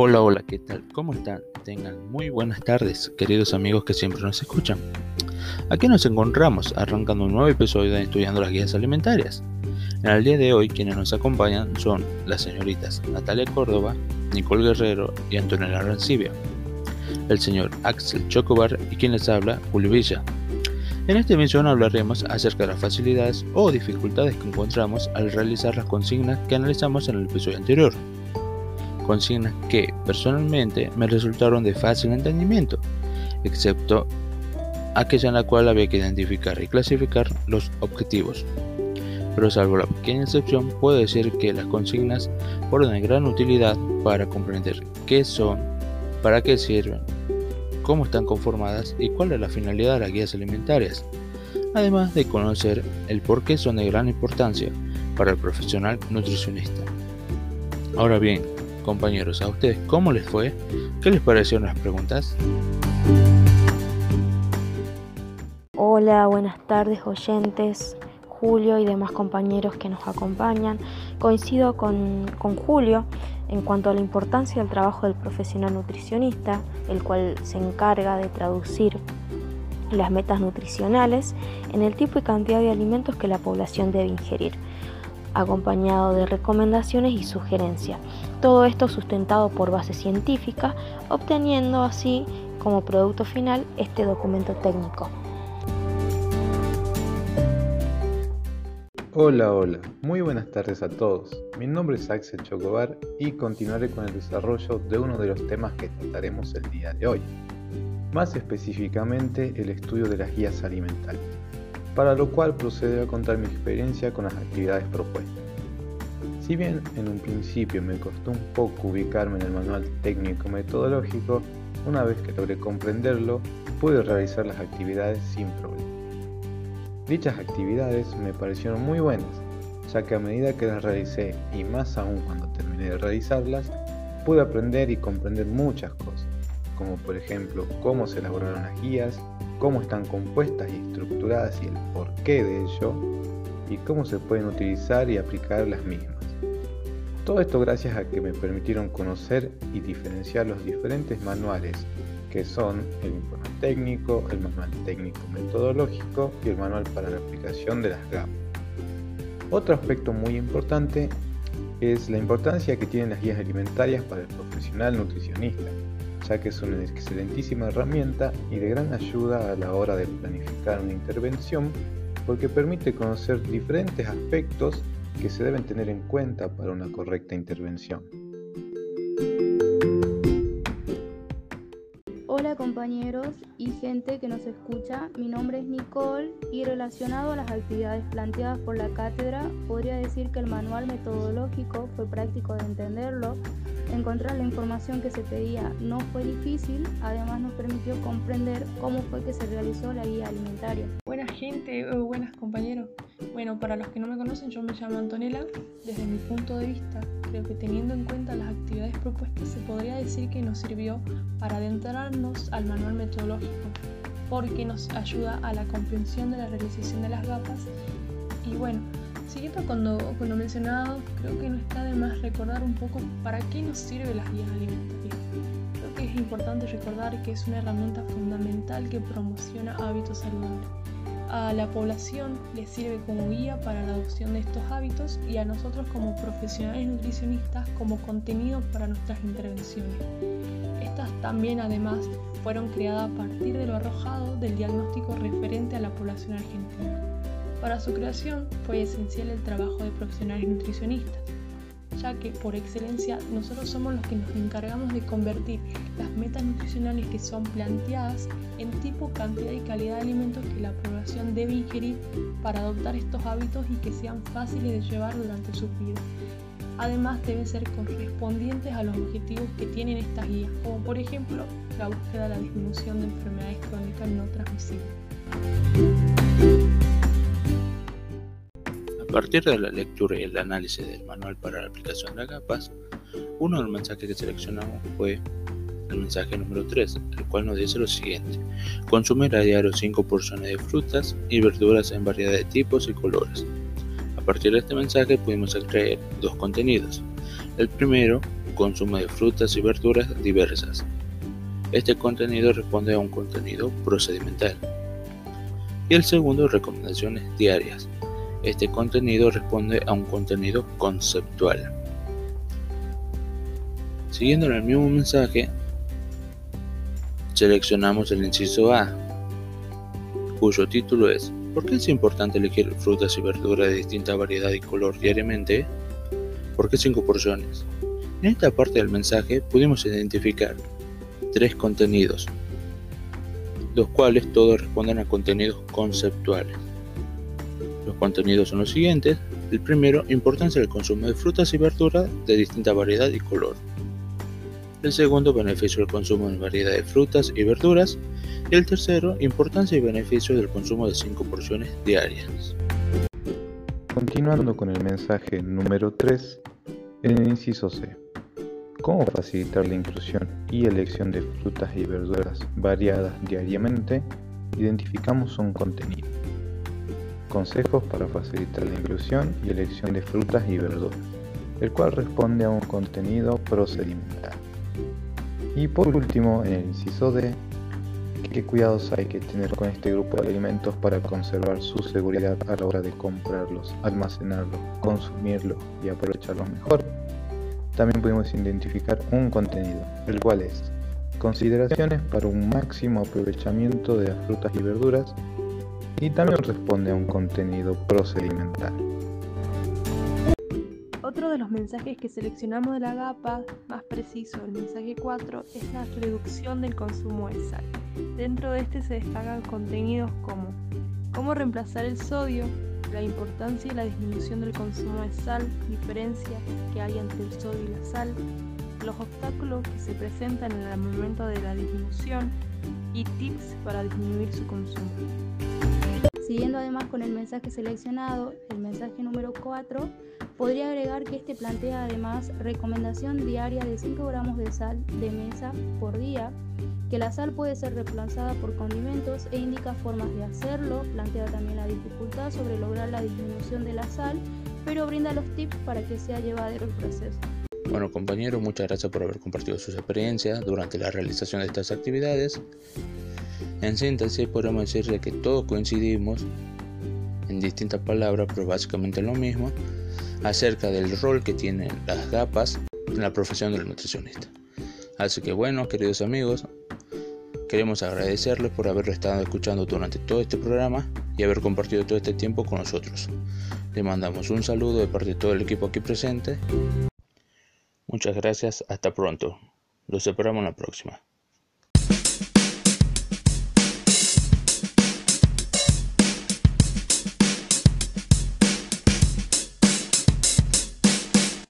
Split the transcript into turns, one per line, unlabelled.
Hola, hola, ¿qué tal? ¿Cómo están? Tengan muy buenas tardes, queridos amigos que siempre nos escuchan. Aquí nos encontramos arrancando un nuevo episodio de Estudiando las Guías Alimentarias. En el día de hoy, quienes nos acompañan son las señoritas Natalia Córdoba, Nicole Guerrero y Antonella Rancibia. El señor Axel Chocobar y quien les habla, Julio Villa. En esta emisión hablaremos acerca de las facilidades o dificultades que encontramos al realizar las consignas que analizamos en el episodio anterior. Consignas que, personalmente, me resultaron de fácil entendimiento, excepto aquella en la cual había que identificar y clasificar los objetivos. Pero salvo la pequeña excepción, puedo decir que las consignas fueron de gran utilidad para comprender qué son, para qué sirven, cómo están conformadas y cuál es la finalidad de las guías alimentarias, además de conocer el por qué son de gran importancia para el profesional nutricionista. Ahora bien, compañeros, ¿a ustedes cómo les fue? ¿Qué les parecieron las preguntas?
Hola, buenas tardes oyentes, Julio y demás compañeros que nos acompañan. Coincido con, con Julio en cuanto a la importancia del trabajo del profesional nutricionista, el cual se encarga de traducir las metas nutricionales en el tipo y cantidad de alimentos que la población debe ingerir, acompañado de recomendaciones y sugerencias. Todo esto sustentado por base científica, obteniendo así como producto final este documento técnico.
Hola, hola, muy buenas tardes a todos. Mi nombre es Axel Chocobar y continuaré con el desarrollo de uno de los temas que trataremos el día de hoy, más específicamente el estudio de las guías alimentarias, para lo cual procederé a contar mi experiencia con las actividades propuestas. Si bien en un principio me costó un poco ubicarme en el manual técnico metodológico, una vez que logré comprenderlo, pude realizar las actividades sin problema. Dichas actividades me parecieron muy buenas, ya que a medida que las realicé y más aún cuando terminé de realizarlas, pude aprender y comprender muchas cosas, como por ejemplo cómo se elaboraron las guías, cómo están compuestas y estructuradas y el porqué de ello, y cómo se pueden utilizar y aplicar las mismas. Todo esto gracias a que me permitieron conocer y diferenciar los diferentes manuales que son el informe técnico, el manual técnico metodológico y el manual para la aplicación de las GAP. Otro aspecto muy importante es la importancia que tienen las guías alimentarias para el profesional nutricionista, ya que es una excelentísima herramienta y de gran ayuda a la hora de planificar una intervención porque permite conocer diferentes aspectos que se deben tener en cuenta para una correcta intervención.
compañeros y gente que nos escucha. Mi nombre es Nicole y relacionado a las actividades planteadas por la cátedra, podría decir que el manual metodológico fue práctico de entenderlo. Encontrar la información que se pedía no fue difícil, además nos permitió comprender cómo fue que se realizó la guía alimentaria.
Buena gente, o buenas compañeros. Bueno, para los que no me conocen, yo me llamo Antonella. Desde mi punto de vista, creo que teniendo en cuenta las actividades propuestas, se podría decir que nos sirvió para adentrarnos al manual metodológico, porque nos ayuda a la comprensión de la realización de las gafas. Y bueno, siguiendo con lo, con lo mencionado, creo que no está de más recordar un poco para qué nos sirven las guías alimentarias. Creo que es importante recordar que es una herramienta fundamental que promociona hábitos saludables a la población le sirve como guía para la adopción de estos hábitos y a nosotros como profesionales nutricionistas como contenido para nuestras intervenciones. Estas también además fueron creadas a partir de lo arrojado del diagnóstico referente a la población argentina. Para su creación fue esencial el trabajo de profesionales nutricionistas ya que por excelencia nosotros somos los que nos encargamos de convertir las metas nutricionales que son planteadas en tipo, cantidad y calidad de alimentos que la población debe ingerir para adoptar estos hábitos y que sean fáciles de llevar durante su vida. Además deben ser correspondientes a los objetivos que tienen estas guías, como por ejemplo la búsqueda de la disminución de enfermedades crónicas no transmisibles.
Partir de la lectura y el análisis del manual para la aplicación de capas, uno de los mensajes que seleccionamos fue el mensaje número 3, el cual nos dice lo siguiente: consumir a diario 5 porciones de frutas y verduras en variedad de tipos y colores. A partir de este mensaje pudimos extraer dos contenidos. El primero, consumo de frutas y verduras diversas. Este contenido responde a un contenido procedimental. Y el segundo, recomendaciones diarias. Este contenido responde a un contenido conceptual. Siguiendo el mismo mensaje, seleccionamos el inciso A, cuyo título es ¿Por qué es importante elegir frutas y verduras de distinta variedad y color diariamente? ¿Por qué cinco porciones? En esta parte del mensaje pudimos identificar tres contenidos, los cuales todos responden a contenidos conceptuales. Los contenidos son los siguientes. El primero, importancia del consumo de frutas y verduras de distinta variedad y color. El segundo, beneficio del consumo de variedad de frutas y verduras. Y el tercero, importancia y beneficio del consumo de 5 porciones diarias.
Continuando con el mensaje número 3, en el inciso C. ¿Cómo facilitar la inclusión y elección de frutas y verduras variadas diariamente? Identificamos un contenido. Consejos para facilitar la inclusión y elección de frutas y verduras, el cual responde a un contenido procedimental. Y por último, en el inciso D, qué cuidados hay que tener con este grupo de alimentos para conservar su seguridad a la hora de comprarlos, almacenarlos, consumirlos y aprovecharlos mejor. También podemos identificar un contenido, el cual es consideraciones para un máximo aprovechamiento de las frutas y verduras y también responde a un contenido procedimental.
Otro de los mensajes que seleccionamos de la GAPA, más preciso el mensaje 4, es la reducción del consumo de sal. Dentro de este se destacan contenidos como cómo reemplazar el sodio, la importancia y la disminución del consumo de sal, diferencia que hay entre el sodio y la sal, los obstáculos que se presentan en el momento de la disminución y tips para disminuir su consumo.
Siguiendo además con el mensaje seleccionado, el mensaje número 4, podría agregar que este plantea además recomendación diaria de 5 gramos de sal de mesa por día, que la sal puede ser reemplazada por condimentos e indica formas de hacerlo, plantea también la dificultad sobre lograr la disminución de la sal, pero brinda los tips para que sea llevadero el proceso.
Bueno compañeros, muchas gracias por haber compartido sus experiencias durante la realización de estas actividades. En síntesis, podemos decir que todos coincidimos en distintas palabras, pero básicamente lo mismo, acerca del rol que tienen las GAPAS en la profesión del nutricionista. Así que bueno, queridos amigos, queremos agradecerles por haber estado escuchando durante todo este programa y haber compartido todo este tiempo con nosotros. Les mandamos un saludo de parte de todo el equipo aquí presente. Muchas gracias, hasta pronto. Los esperamos en la próxima.